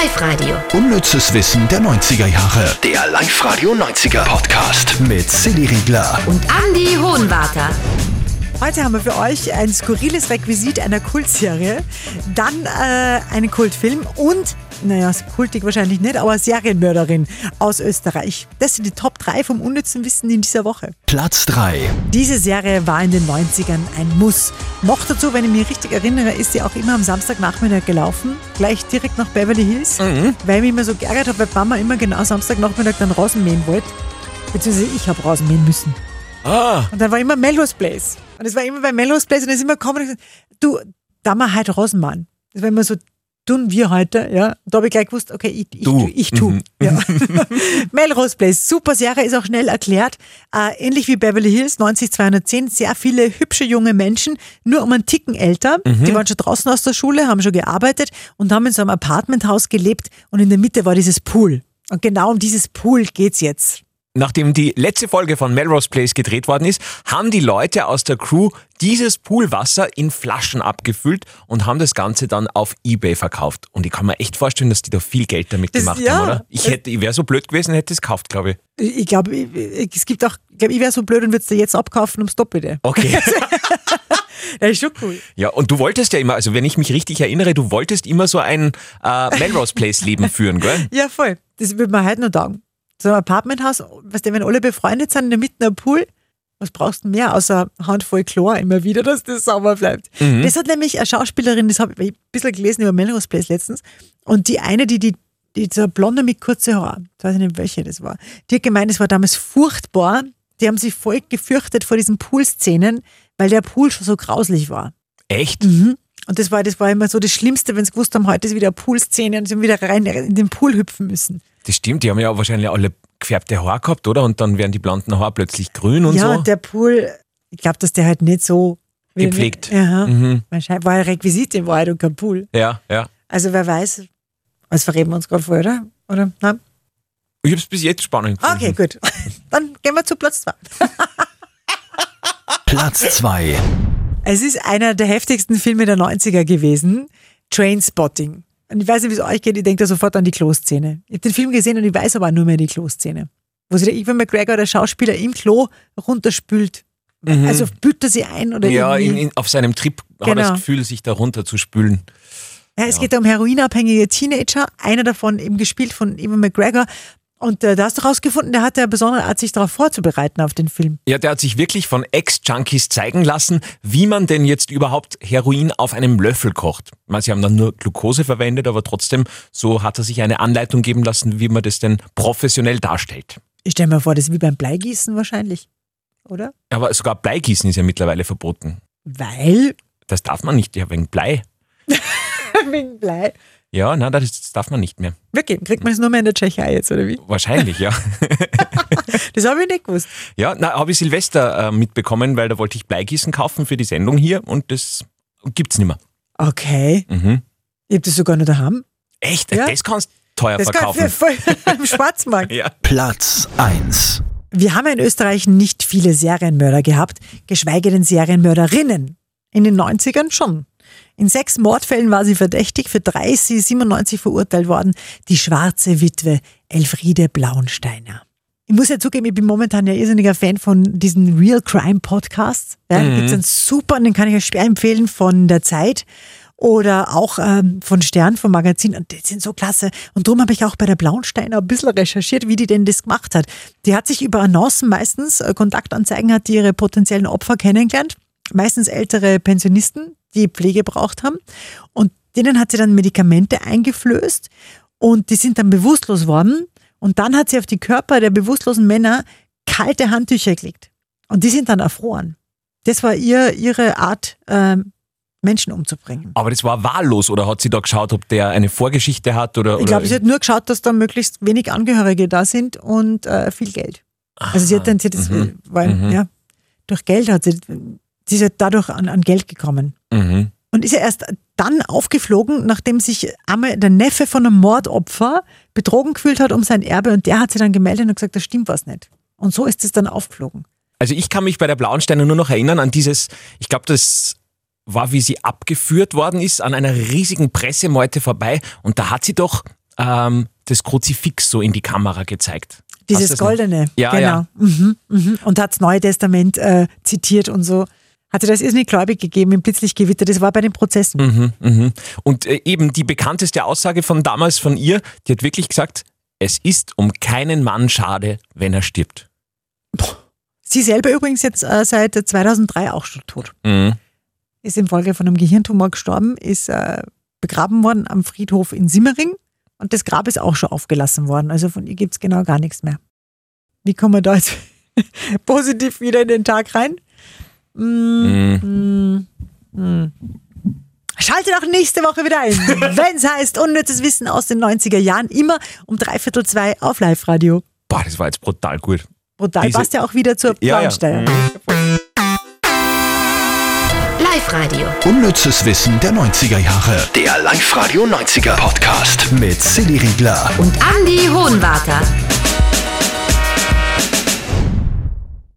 Live-Radio. Unnützes Wissen der 90er Jahre. Der Live-Radio 90er Podcast mit Silly Riegler. Und Andy Hohenwarter. Heute haben wir für euch ein skurriles Requisit einer Kultserie, dann äh, einen Kultfilm und, naja, kultig wahrscheinlich nicht, aber Serienmörderin aus Österreich. Das sind die Top 3 vom unnützen Wissen in dieser Woche. Platz 3. Diese Serie war in den 90ern ein Muss. Noch dazu, wenn ich mich richtig erinnere, ist sie auch immer am Samstagnachmittag gelaufen, gleich direkt nach Beverly Hills, weil ich mich immer so geärgert habe, weil Mama immer genau Samstagnachmittag dann Rasen mähen wollte. Beziehungsweise ich habe Rasen mähen müssen. Ah, Und dann war immer Melrose Place. Und es war immer bei Melrose Place und es ist immer gekommen und gesagt, du, da mal heute Rosenmann. Das war immer so, tun wir heute, ja. Da habe ich gleich gewusst, okay, ich, ich, tu, ich tu. Mhm. Ja. Melrose Place, super Serie, ist auch schnell erklärt. Äh, ähnlich wie Beverly Hills, 90210, sehr viele hübsche junge Menschen, nur um einen Ticken älter. Mhm. Die waren schon draußen aus der Schule, haben schon gearbeitet und haben in so einem Apartmenthaus gelebt und in der Mitte war dieses Pool. Und genau um dieses Pool geht's jetzt. Nachdem die letzte Folge von Melrose Place gedreht worden ist, haben die Leute aus der Crew dieses Poolwasser in Flaschen abgefüllt und haben das Ganze dann auf Ebay verkauft. Und ich kann mir echt vorstellen, dass die da viel Geld damit Das- gemacht ja. haben, oder? Ich hätte, ich wäre so blöd gewesen, hätte es gekauft, glaube ich. Ich glaube, es gibt auch, ich glaube, ich wäre so blöd und würde es dir jetzt abkaufen ums Doppelte. Okay. Das ist schon cool. ja, und du wolltest ja immer, also wenn ich mich richtig erinnere, du wolltest immer so ein äh, Melrose Place Leben führen, gell? Ja, voll. Das würde man heute noch sagen. So ein Apartmenthaus, weißt du, wenn alle befreundet sind, in der Mitte ein Pool, was brauchst du mehr außer Handvoll Chlor immer wieder, dass das sauber bleibt? Das hat nämlich eine Schauspielerin, das habe ich ein bisschen gelesen über Melrose Place letztens, und die eine, die, die, die so Blonde mit kurzen Haaren, ich weiß nicht, welche das war, die hat gemeint, es war damals furchtbar, die haben sich voll gefürchtet vor diesen Poolszenen, weil der Pool schon so grauslich war. Echt? Und das war, das war immer so das Schlimmste, wenn sie gewusst haben, heute ist wieder eine Poolszene und sie haben wieder rein in den Pool hüpfen müssen. Das stimmt, die haben ja wahrscheinlich alle gefärbte Haare gehabt, oder? Und dann werden die blonden Haare plötzlich grün und ja, so. der Pool, ich glaube, dass der halt nicht so Gepflegt. Ja, Mhm. wahrscheinlich war ein Requisit in Wahrheit und kein Pool. Ja, ja. Also wer weiß, was verreden wir uns gerade vor, oder? Oder? Nein? Ich habe es bis jetzt spannend gefunden. Okay, gut. Dann gehen wir zu Platz zwei. Platz 2. Es ist einer der heftigsten Filme der 90er gewesen. Trainspotting. Und ich weiß nicht, wie es euch geht, ich denke da sofort an die Kloszene. Ich habe den Film gesehen und ich weiß aber auch nur mehr die Kloszene. Wo sich der Ewan McGregor, der Schauspieler, im Klo runterspült. Also spült er sie ein oder Mhm. Ja, in, in, auf seinem Trip hat er Genau. das Gefühl, sich da runter zu spülen. Ja, es geht da um heroinabhängige Teenager. Einer davon eben gespielt von Ewan McGregor. Und äh, da hast du rausgefunden, der hatte eine besondere Art, sich darauf vorzubereiten auf den Film. Ja, der hat sich wirklich von Ex-Junkies zeigen lassen, wie man denn jetzt überhaupt Heroin auf einem Löffel kocht. Ich meine, sie haben dann nur Glucose verwendet, aber trotzdem, so hat er sich eine Anleitung geben lassen, wie man das denn professionell darstellt. Ich stelle mir vor, das ist wie beim Bleigießen wahrscheinlich. Oder? Aber sogar Bleigießen ist ja mittlerweile verboten. Weil. Das darf man nicht, ja, wegen Blei. Wegen Blei. Ja, nein, das, das darf man nicht mehr. Wirklich? Kriegt man das nur mehr in der Tschechei jetzt, oder wie? Wahrscheinlich, ja. Das habe ich nicht gewusst. Ja, na, habe ich Silvester äh, mitbekommen, weil da wollte ich Bleigießen kaufen für die Sendung hier und das gibt's nicht mehr. Okay. Mhm. Ich habe das sogar noch daheim. Echt? Ja. Das kannst du teuer Das kann verkaufen. ich voll im Schwarzmarkt. ja. Platz 1. Wir haben in Österreich nicht viele Serienmörder gehabt, geschweige denn Serienmörderinnen. In den 90ern schon. In sechs Mordfällen war sie verdächtig, für drei ist sie 97 verurteilt worden. Die schwarze Witwe Elfriede Blauensteiner. Ich muss ja zugeben, ich bin momentan ja irrsinniger Fan von diesen Real Crime Podcasts. Ja, Da gibt's einen super, den kann ich euch schwer empfehlen, von der Zeit oder auch ähm, von Stern, vom Magazin. Und die sind so klasse. Und darum habe ich auch bei der Blauensteiner ein bisschen recherchiert, wie die denn das gemacht hat. Die hat sich über Annoncen meistens, äh, Kontaktanzeigen hat die ihre potenziellen Opfer kennengelernt. Meistens ältere Pensionisten, die Pflege braucht haben. Und denen hat sie dann Medikamente eingeflößt und die sind dann bewusstlos worden. Und dann hat sie auf die Körper der bewusstlosen Männer kalte Handtücher gelegt. Und die sind dann erfroren. Das war ihr, ihre Art, ähm, Menschen umzubringen. Aber das war wahllos oder hat sie da geschaut, ob der eine Vorgeschichte hat oder? Ich glaube, sie hat nur geschaut, dass da möglichst wenig Angehörige da sind und äh, viel Geld. Also sie hat dann, sie hat das, Mhm. weil, Mhm. ja, durch Geld hat sie, sie ist ja dadurch an, an Geld gekommen. Mhm. Und ist ja erst dann aufgeflogen, nachdem sich einmal der Neffe von einem Mordopfer betrogen gefühlt hat um sein Erbe und der hat sie dann gemeldet und gesagt, da stimmt was nicht. Und so ist es dann aufgeflogen. Also ich kann mich bei der Blauensteiner nur noch erinnern an dieses, ich glaube, das war, wie sie abgeführt worden ist, an einer riesigen Pressemeute vorbei und da hat sie doch ähm, das Kruzifix so in die Kamera gezeigt. Dieses? Goldene. Ja, genau. ja. Mhm, mhm. Und hat das Neue Testament äh, zitiert und so. Hatte das irrsinnig gläubig gegeben im Blitzlichtgewitter. Das war bei den Prozessen. Mhm, mhm. Und äh, eben die bekannteste Aussage von damals von ihr, die hat wirklich gesagt, es ist um keinen Mann schade, wenn er stirbt. Sie selber übrigens jetzt äh, seit 2003 auch schon tot. Mhm. Ist infolge von einem Gehirntumor gestorben, ist äh, begraben worden am Friedhof in Simmering und das Grab ist auch schon aufgelassen worden. Also von ihr gibt es genau gar nichts mehr. Wie kommen wir da jetzt positiv wieder in den Tag rein? Mm, mm, mm. Schaltet auch nächste Woche wieder ein, wenn es heißt Unnützes Wissen aus den 90er Jahren, immer um dreiviertel zwei auf Live-Radio. Boah, das war jetzt brutal gut. Brutal, Diese- passt ja auch wieder zur Ja, ja. Mhm. Live-Radio. Unnützes Wissen der 90er Jahre. Der Live-Radio 90er Podcast mit Silly Riegler. Und Andy Hohenwarter.